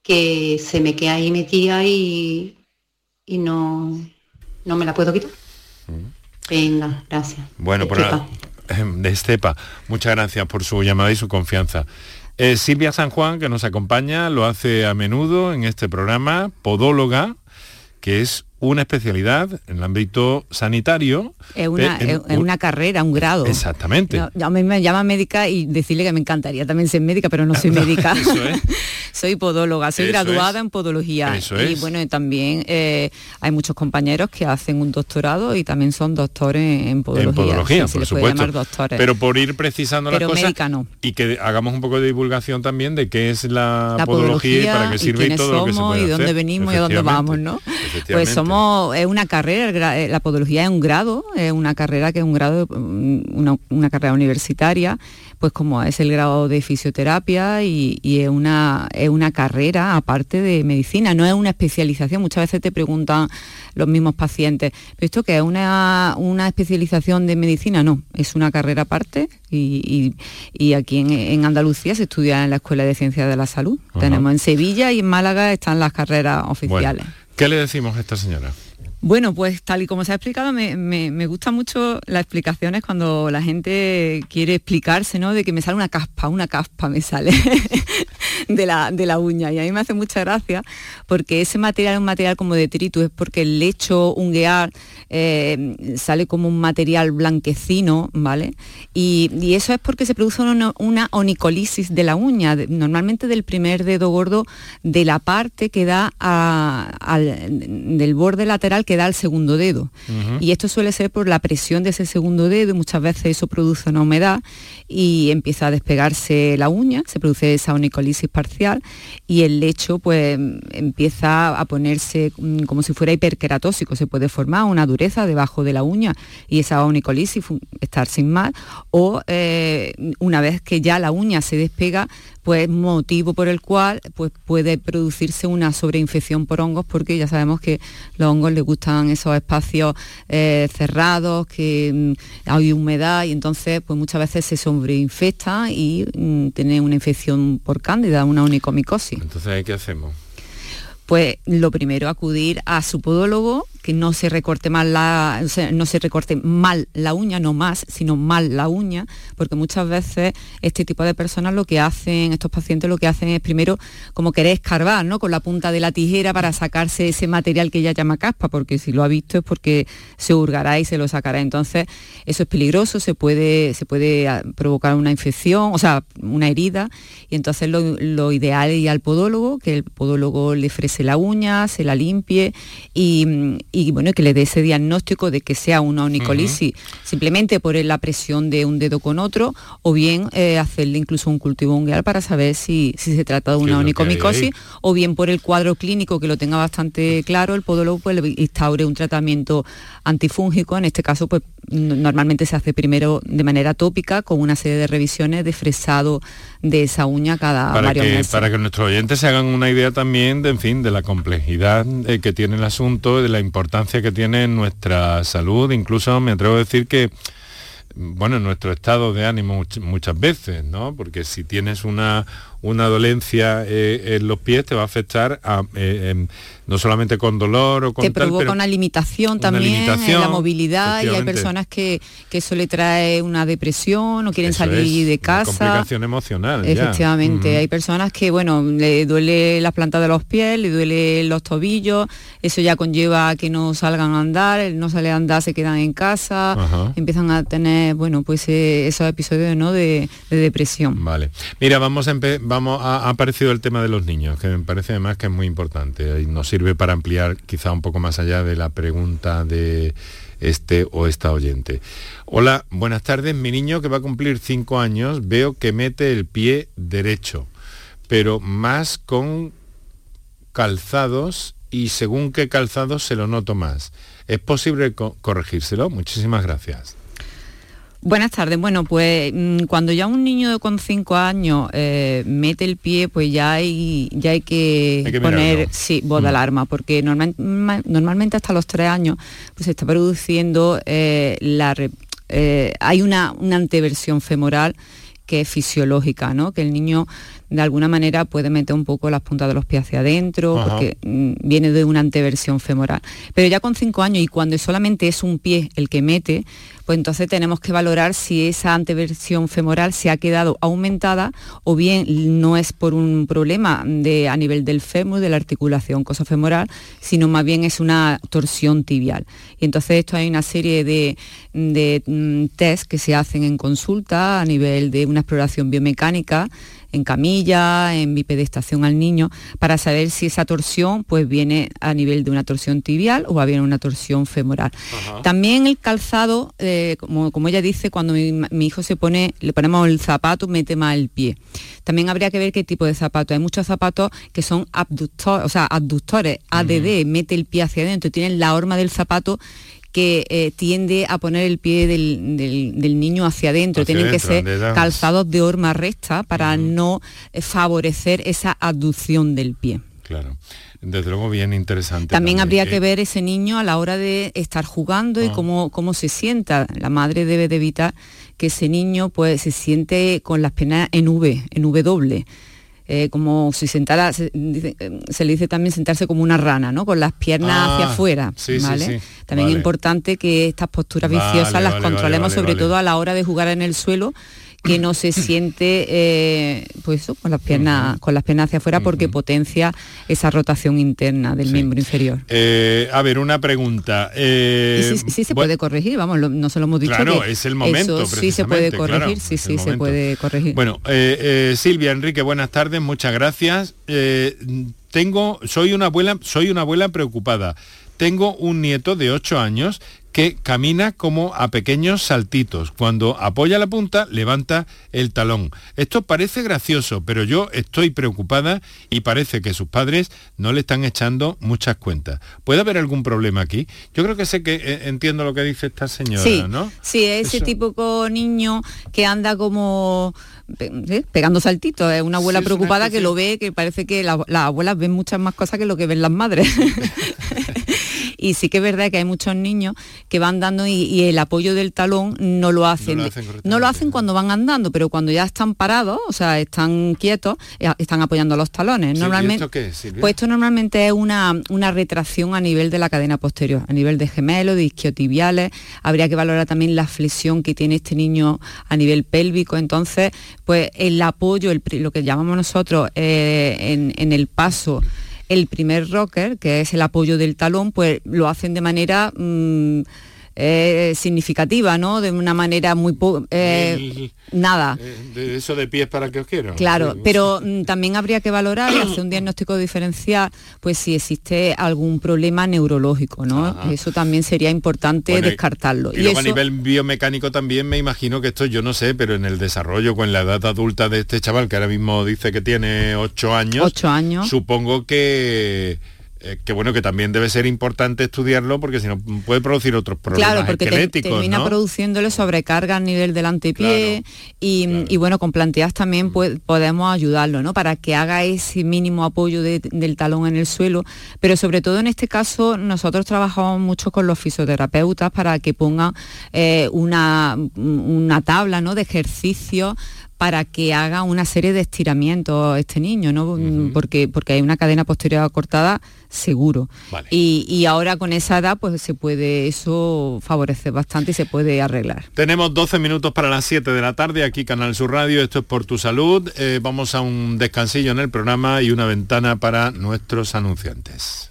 que se me queda ahí metida y, y no, no me la puedo quitar. Venga, gracias. Bueno, pues Estepa. nada, de Estepa, muchas gracias por su llamada y su confianza. Eh, Silvia San Juan, que nos acompaña, lo hace a menudo en este programa, podóloga, que es una especialidad en el ámbito sanitario. Es una, eh, es- una carrera, un grado. Exactamente. No, a mí me llama médica y decirle que me encantaría también ser médica, pero no soy médica. Eso es. soy podóloga, soy Eso graduada es. en podología. Eso y bueno, también eh, hay muchos compañeros que hacen un doctorado y también son doctores en podología. en podología, Sí, se por supuesto. llamar doctores. Pero por ir precisando Pero las cosas médica no. y que hagamos un poco de divulgación también de qué es la, la podología, y para qué sirve y, todo lo que se somos puede y dónde hacer. venimos y a dónde vamos, ¿no? Pues. Somos, es una carrera, eh, la podología es un grado, es una carrera que es un grado, mm, una, una carrera universitaria, pues como es el grado de fisioterapia y, y es, una, es una carrera aparte de medicina, no es una especialización. Muchas veces te preguntan los mismos pacientes, ¿pero esto qué es una, una especialización de medicina? No, es una carrera aparte y, y- y aquí en, en Andalucía se estudia en la Escuela de Ciencias de la Salud. Tenemos en Sevilla y en Málaga están las carreras Bueno, oficiales. ¿Qué le decimos a esta señora? Bueno, pues tal y como se ha explicado, me, me, me gustan mucho las explicaciones cuando la gente quiere explicarse, ¿no? De que me sale una caspa, una caspa me sale de la, de la uña. Y a mí me hace mucha gracia porque ese material es un material como detritus, es porque el lecho unguear eh, sale como un material blanquecino, ¿vale? Y, y eso es porque se produce una, una onicolisis de la uña, normalmente del primer dedo gordo de la parte que da al, del borde lateral que da al segundo dedo. Y esto suele ser por la presión de ese segundo dedo y muchas veces eso produce una humedad y empieza a despegarse la uña, se produce esa onicolisis parcial y el lecho pues empieza a ponerse mm, como si fuera hiperqueratósico, se puede formar una dureza debajo de la uña y esa onicolisis estar sin mal o eh, una vez que ya la uña se despega pues motivo por el cual pues puede producirse una sobreinfección por hongos porque ya sabemos que los hongos les gustan esos espacios eh, cerrados que mm, hay humedad y entonces pues muchas veces se sobreinfecta y mm, tiene una infección por cándida una onicomicosis Entonces, ¿qué hacemos? Pues lo primero acudir a su podólogo que no se recorte mal la no se recorte mal la uña no más sino mal la uña porque muchas veces este tipo de personas lo que hacen estos pacientes lo que hacen es primero como querer escarbar no con la punta de la tijera para sacarse ese material que ella llama caspa porque si lo ha visto es porque se hurgará y se lo sacará. Entonces eso es peligroso se puede se puede ah, provocar una infección o sea una herida y entonces lo, lo ideal es ir al podólogo que el podólogo le frese la uña se la limpie y, y, bueno que le dé ese diagnóstico de que sea una onicolisis simplemente por la presión de un dedo con otro o bien eh, hacerle incluso un cultivo ungueal para saber si, si se trata de ¿Qué es una onicomicosis o bien por el cuadro clínico que lo tenga bastante claro, el podólogo pues le instaure un tratamiento antifúngico, en este caso pues normalmente se hace primero de manera tópica con una serie de revisiones de fresado de esa uña cada para varios que, meses. para que nuestros oyentes se hagan una idea también de, en fin, de la complejidad eh, que tiene el asunto, de la importancia que tiene en nuestra salud, incluso me atrevo a decir que bueno, en nuestro estado de ánimo much- muchas veces, ¿no? Porque si tienes una, una dolencia eh, en los pies te va a afectar a, eh, em, no solamente con dolor o con te tal, provoca pero una limitación también en la movilidad y hay personas que, que eso le trae una depresión o quieren eso salir de una casa. complicación emocional. ya. Efectivamente, hay personas que, bueno, le duele la planta de los pies, le duele los tobillos, eso ya conlleva a que no salgan a andar, no sale a andar se quedan en casa, empiezan a tener, bueno, pues eh, esos episodios ¿no? de, de depresión. Vale. Mira, vamos a vamos ha aparecido el tema de los niños, que me parece además que es muy importante y nos sirve para ampliar quizá un poco más allá de la pregunta de este o esta oyente. Hola, buenas tardes. Mi niño que va a cumplir cinco años veo que mete el pie derecho, pero más con calzados y según qué calzados se lo noto más. ¿Es posible co- corregírselo? Muchísimas gracias. Buenas tardes. Bueno, pues mm, cuando ya un niño con 5 años eh, mete el pie, pues ya hay, ya hay que, Hay que poner mirarlo. sí, voz de alarma, porque normal- ma- normalmente hasta los 3 años pues se está produciendo eh, la... eh, hay una, una anteversión femoral que es fisiológica, ¿no? Que el niño de alguna manera puede meter un poco las puntas de los pies hacia adentro, Ajá. porque mm, viene de una anteversión femoral. Pero ya con cinco años y cuando solamente es un pie el que mete, pues entonces tenemos que valorar si esa anteversión femoral se ha quedado aumentada o bien no es por un problema de, a nivel del fémur, de la articulación cosofemoral, sino más bien es una torsión tibial. Y entonces esto hay una serie de, de mm, test que se hacen en consulta a nivel de una exploración biomecánica en camilla, en bipedestación al niño, para saber si esa torsión pues viene a nivel de una torsión tibial o va bien una torsión femoral. También el calzado, eh, como, como ella dice, cuando mi, mi hijo se pone, le ponemos el zapato, mete más el pie. También habría que ver qué tipo de zapato. Hay muchos zapatos que son abductores, o sea, abductores, ADD, mete el pie hacia adentro, tienen la horma del zapato que eh, tiende a poner el pie del, del- del niño hacia adentro. Tienen que ser calzados de horma recta para no eh, favorecer esa abducción del pie. Claro. Desde luego bien interesante. También habría Eh, que ver ese niño a la hora de estar jugando y Ah. cómo, cómo se sienta. La madre debe de evitar que ese niño pues se siente con las piernas en V, en V doble. Eh, como si sentara, se, dice- eh, se le dice también sentarse como una rana, ¿no? Con las piernas Ah, hacia afuera, sí, sí, ¿vale? sí. También Vale. es importante que estas posturas Vale, viciosas las controlemos sobre todo a la hora de jugar en el suelo que no se siente eh, pues eso, con las piernas con las piernas hacia afuera porque potencia esa rotación interna del miembro inferior eh, a ver, una pregunta. Eh, y sí, sí se bueno, puede corregir, vamos, lo- no se lo hemos dicho. Claro, que es el momento, Eso sí se puede corregir, claro, sí, sí, se puede corregir. Bueno, eh, eh, Silvia, Enrique, buenas tardes, muchas gracias. Eh, tengo, soy una abuela, soy una abuela preocupada. Tengo un nieto de 8 años que camina como a pequeños saltitos. Cuando apoya la punta, levanta el talón. Esto parece gracioso, pero yo estoy preocupada y parece que sus padres no le están echando muchas cuentas. ¿Puede haber algún problema aquí? Yo creo que sé que eh, entiendo lo que dice esta señora, sí, ¿no? sí, ese Eso- típico niño que anda como pegando saltitos, es una abuela Sí, es una preocupada que lo ve, que parece que la- las abuelas ven muchas más cosas que lo que ven las madres. y sí que es verdad que hay muchos niños que van dando y, y el apoyo del talón no lo hacen. lo de- hacen No lo hacen cuando van andando, pero cuando ya están parados, o sea, están quietos, eh, están apoyando los talones. Sí, ¿y Normalmente, esto qué es, pues esto normalmente es una, una retracción a nivel de la cadena posterior, a nivel de gemelos, de isquiotibiales. Habría que valorar también la flexión que tiene este niño a nivel pélvico. Entonces, pues el apoyo, el lo que llamamos nosotros eh, en, en el paso, el primer rocker, que es el apoyo del talón, pues lo hacen de manera... mm, eh, significativa, ¿no? De una manera muy... eh, nada. Eh, de eso de pies para que os quiero. Claro, Sí, pero mm, también habría que valorar y hacer un diagnóstico diferencial, pues si existe algún problema neurológico, ¿no? Ajá. Eso también sería importante Bueno, y- descartarlo. Y, luego a eso- nivel biomecánico también me imagino que esto yo no sé, pero en el desarrollo con la edad adulta de este chaval que ahora mismo dice que tiene ocho años, Ocho años. supongo que eh, que bueno que también debe ser importante estudiarlo porque si no puede producir otros problemas Claro, porque te- termina ¿no? produciéndole sobrecarga a nivel del antepié y, y bueno, con planteas Mm. también pues, podemos ayudarlo, ¿no? Para que haga ese mínimo apoyo de- del talón en el suelo, pero sobre todo en este caso nosotros trabajamos mucho con los fisioterapeutas para que pongan eh, una, una tabla ¿no? de ejercicios para que haga una serie de estiramientos este niño, ¿no? porque, porque hay una cadena posterior cortada seguro. Y, y, ahora con esa edad pues se puede eso favorecer bastante y se puede arreglar. Tenemos 12 minutos para las 7 de la tarde, aquí Canal Sur Radio, esto es por tu salud. Eh, vamos a un descansillo en el programa y una ventana para nuestros anunciantes.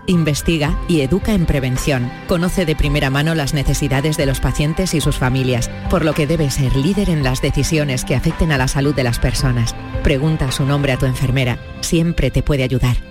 investiga y educa en prevención. Conoce de primera mano las necesidades de los pacientes y sus familias, por lo que debe ser líder en las decisiones que afecten a la salud de las personas. Pregunta su nombre a tu enfermera, siempre te puede ayudar.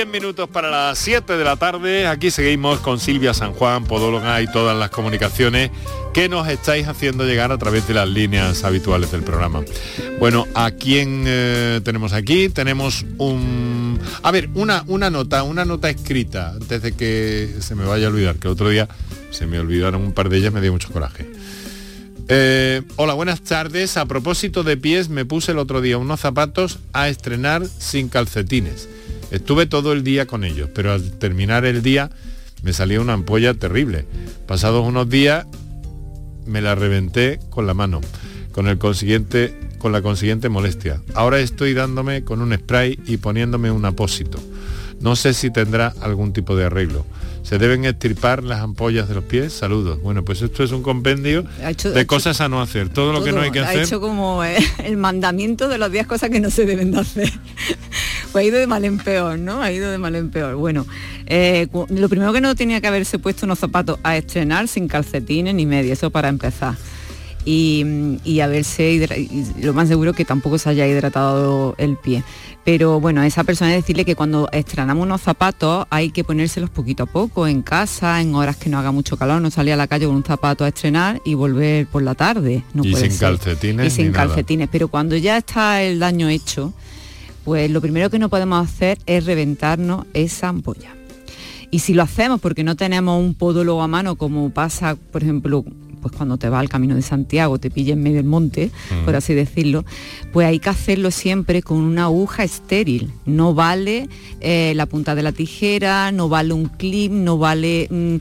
Diez minutos para las 7 de la tarde. Aquí seguimos con Silvia San Juan, podóloga y todas las comunicaciones que nos estáis haciendo llegar a través de las líneas habituales del programa. Bueno, ¿a quién eh, tenemos aquí? Tenemos un... A ver, una, una nota, una nota escrita, antes de que se me vaya a olvidar, que otro día se me olvidaron un par de ellas, me dio mucho coraje. Eh, hola, buenas tardes. A propósito de pies, me puse el otro día unos zapatos a estrenar sin calcetines. Estuve todo el día con ellos, pero al terminar el día me salía una ampolla terrible. Pasados unos días me la reventé con la mano, con el consiguiente con la consiguiente molestia. Ahora estoy dándome con un spray y poniéndome un apósito. No sé si tendrá algún tipo de arreglo. ¿Se deben extirpar las ampollas de los pies? Saludos. Bueno, pues esto es un compendio de cosas a no hacer. Todo, lo que no hay que hacer. Ha hecho como eh, el mandamiento de las 10 cosas que no se deben de hacer. pues ha ido de mal en peor, ¿no? Ha ido de mal en peor. Bueno, eh, lo primero que no tenía que haberse puesto unos zapatos a estrenar sin calcetines ni media, eso para empezar. Y, y haberse lo más seguro que tampoco se haya hidratado el pie. Pero bueno, a esa persona decirle que cuando estrenamos unos zapatos hay que ponérselos poquito a poco, en casa, en horas que no haga mucho calor, no salir a la calle con un zapato a estrenar y volver por la tarde. No y sin calcetines. Y sin calcetines. Pero cuando ya está el daño hecho, pues lo primero que no podemos hacer es reventarnos esa ampolla. Y si lo hacemos porque no tenemos un podólogo a mano, como pasa, por ejemplo, pues cuando te va al camino de Santiago, te pilla en medio del monte, por así decirlo, pues hay que hacerlo siempre con una aguja estéril. No vale eh, la punta de la tijera, no vale un clip, no vale... Mm,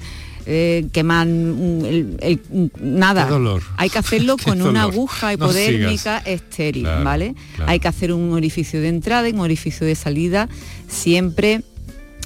eh, quemar nada. Hay que hacerlo con una aguja hipodérmica estéril, ¿vale? Hay que hacer un orificio de entrada y un orificio de salida siempre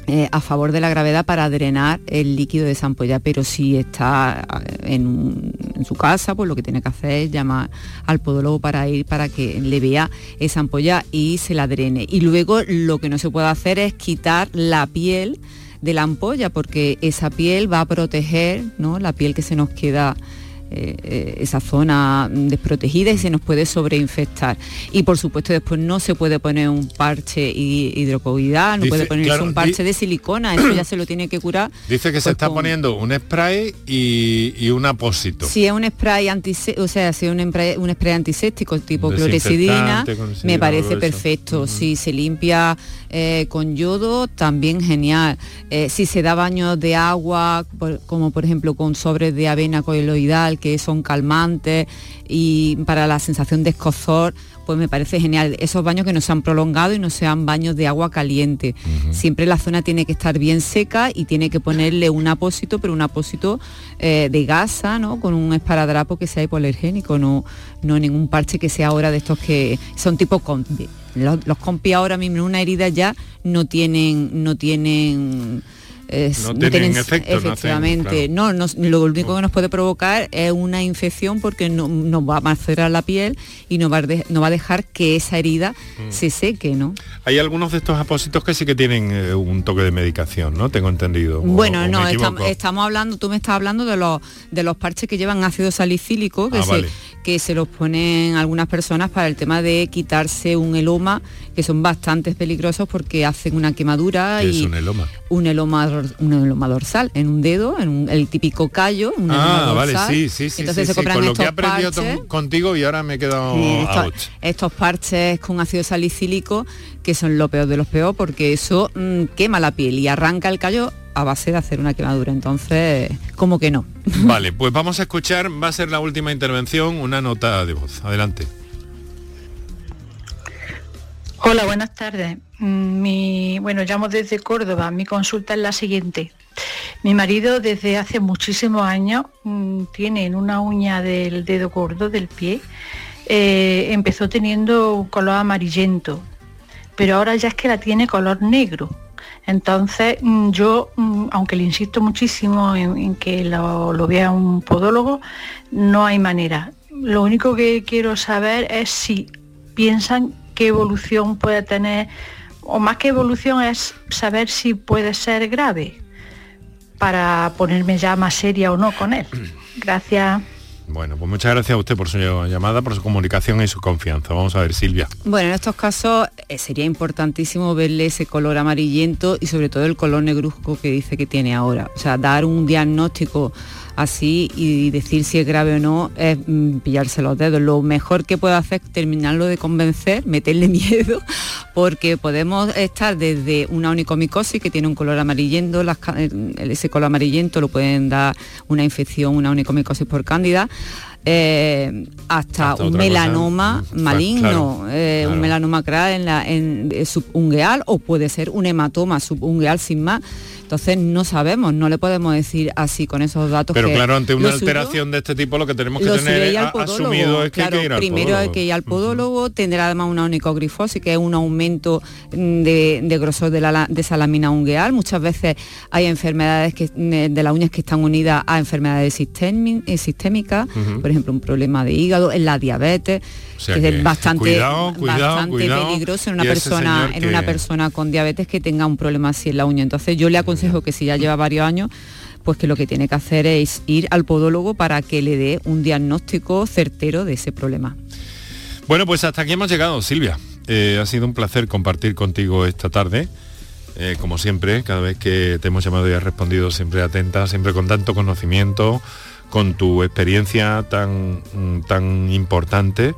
eh, a favor de la gravedad para drenar el líquido de esa ampolla, pero si está eh, en, su casa, pues lo que tiene que hacer es llamar al podólogo para ir para que le vea esa ampolla y se la drene. Y luego lo que no se puede hacer es quitar la piel de la ampolla, porque esa piel va a proteger ¿no? la piel que se nos queda eh, eh, esa zona desprotegida y se nos puede sobreinfectar. Y por supuesto después no se puede poner un parche hidrocoidal, no Dice- puede ponerse claro, un parche de silicona, eso ya se lo tiene que curar. Dice que se está con- poniendo un spray y, y un apósito. Si es un spray antiséptico, o sea, si es un spray, un spray antiséptico tipo clorexidina, me parece perfecto. Si se limpia eh, con yodo, también genial. Eh, si se da baños de agua, por- como por ejemplo con sobres de avena coiloidal, que son calmantes y para la sensación de escozor, pues me parece genial. Esos baños que no sean prolongados y no sean baños de agua caliente. Siempre la zona tiene que estar bien seca y tiene que ponerle un apósito, pero un apósito eh, de gasa, ¿no? Con un esparadrapo que sea hipoalergénico, no, no ningún parche que sea ahora de estos que son tipo compi. Los, los compi ahora mismo en una herida ya no tienen, no tienen No tienen efecto, no efectivamente. No, no, lo único que nos puede provocar es una infección porque no, nos va a macerar la piel y no va a, de- no va a dejar que esa herida Mm. se seque, ¿no? Hay algunos de estos apósitos que sí que tienen eh, un toque de medicación, ¿no? Tengo entendido. Bueno, o no, estamos, estamos hablando, tú me estás hablando de los de los parches que llevan ácido salicílico, que, Ah, se, vale. que se los ponen algunas personas para el tema de quitarse un eloma, que son bastante peligrosos porque hacen una quemadura ¿Qué y es un eloma? un eloma, dor- un eloma dorsal en un dedo, en un- el típico callo, un Ah, vale, dorsal. sí, sí, sí. Entonces sí, se sí, compran Con lo estos que he aprendido contigo y ahora me he quedado estos, estos parches con ácido salicílico que son lo peor de los peor porque eso mm, quema la piel y arranca el callo a base de hacer una quemadura. Entonces, como que no. Vale, pues vamos a escuchar, va a ser la última intervención, una nota de voz. Adelante. Hola, buenas tardes. Mi, bueno, llamo desde Córdoba. Mi consulta es la siguiente. Mi marido desde hace muchísimos años mm, tiene en una uña del dedo gordo del pie, eh, empezó teniendo un color amarillento, pero ahora ya es que la tiene color negro. Entonces mm, yo, mm, aunque le insisto muchísimo en, en que lo, lo vea un podólogo, no hay manera. Lo único que quiero saber es si piensan qué evolución puede tener, o más que evolución es saber si puede ser grave para ponerme ya más seria o no con él. Gracias. Bueno, pues muchas gracias a usted por su llamada, por su comunicación y su confianza. Vamos a ver, Silvia. Bueno, en estos casos eh, sería importantísimo verle ese color amarillento y sobre todo el color negruzco que dice que tiene ahora. O sea, dar un diagnóstico así y decir si es grave o no es mm, pillarse los dedos. Lo mejor que puedo hacer es terminarlo de convencer, meterle miedo, porque podemos estar desde una onicomicosis que tiene un color amarillento, las el- ese color amarillento lo pueden dar una infección, una onicomicosis por cándida, eh, hasta, Hasta un cosa. melanoma maligno, claro, eh, claro. un melanoma en la en, eh, subungueal o puede ser un hematoma subungueal sin más. Entonces no sabemos, no le podemos decir así con esos datos. Pero que claro, ante una suyo- alteración de este tipo lo que tenemos que tener a- podólogo, asumido es que claro, hay que ir al primero hay podólogo. que ir al podólogo, tendrá además una onicogrifosis, que es un aumento mm, de, de grosor de, la, de esa lámina ungueal. Muchas veces hay enfermedades que, mm, de las uñas que están unidas a enfermedades eh, sistémicas, Ujú. por ejemplo, un problema de hígado, en la diabetes, O sea que es bastante, cuidado, cuidado, bastante cuidado. peligroso en una persona, en una persona con diabetes que tenga un problema así en la uña. Entonces yo le aconsejo que si ya lleva varios años, pues que lo que tiene que hacer es ir al podólogo para que le dé un diagnóstico certero de ese problema. Bueno, pues hasta aquí hemos llegado, Silvia. Eh, ha sido un placer compartir contigo esta tarde. Eh, como siempre, cada vez que te hemos llamado y has respondido siempre atenta, siempre con tanto conocimiento, con tu experiencia tan, mm, tan importante,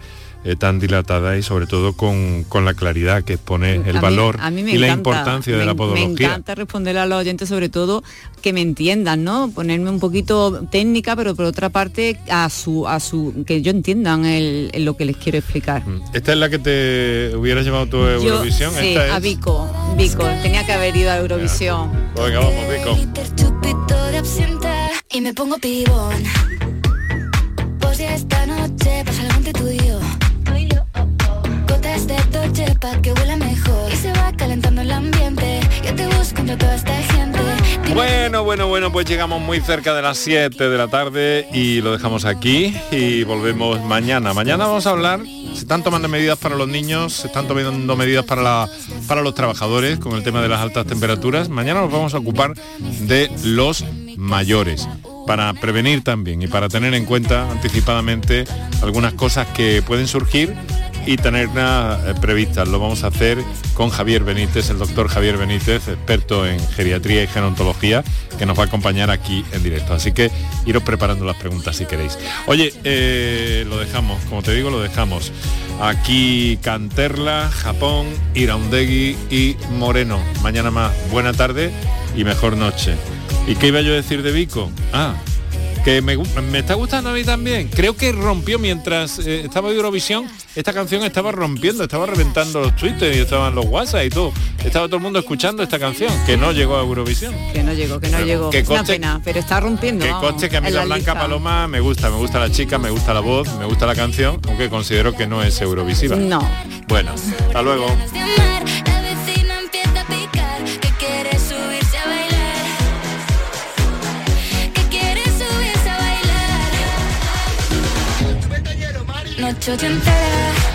eh, tan dilatada y sobre todo con, con la claridad que expone el A mí- valor a mí me y la encanta, importancia de me- la Me podología. encanta responderle a los oyentes, sobre todo que me entiendan, ¿no? Ponerme un poquito técnica, pero por otra parte a su, a su, que yo entiendan el- el lo que les quiero explicar. ¿Esta es la que te hubieras llevado tu Yo, Eurovisión? sí, Esta es- a Vico, Vico, tenía que haber ido a Eurovisión. Venga, vamos, Vico. y me pongo pibón. Bueno, bueno, bueno, pues llegamos muy cerca de las 7 de la tarde y lo dejamos aquí y volvemos mañana. Mañana vamos a hablar Se están tomando medidas para los niños, se están tomando medidas para, la, para los trabajadores con el tema de las altas temperaturas. Mañana nos vamos a ocupar de los mayores para prevenir también y para tener en cuenta anticipadamente algunas cosas que pueden surgir y tenerlas eh, previstas. Lo vamos a hacer con Javier Benítez, el doctor Javier Benítez, experto en geriatría y gerontología, que nos va a acompañar aquí en directo. Así que iros preparando las preguntas si queréis. Oye, eh, lo dejamos, como te digo, lo dejamos. Aquí Canterla, Japón, Iraundegui y Moreno. Mañana más. Buena tarde y mejor noche. ¿Y qué iba yo a decir de Vico? Ah, que me, está gustando a mí también. Creo que rompió mientras eh, estaba Eurovisión, esta canción estaba rompiendo, estaba reventando los tweets y estaban los WhatsApp y todo. Estaba todo el mundo escuchando esta canción, que no llegó a Eurovisión. Que no llegó, que no llegó. Que Una pena, pero está rompiendo. Que coche que a mí la, Blanca Paloma me gusta, me gusta la chica, me gusta la voz, me gusta la canción, aunque considero que no es Eurovisiva. No. Bueno, hasta luego. Noche entera, toda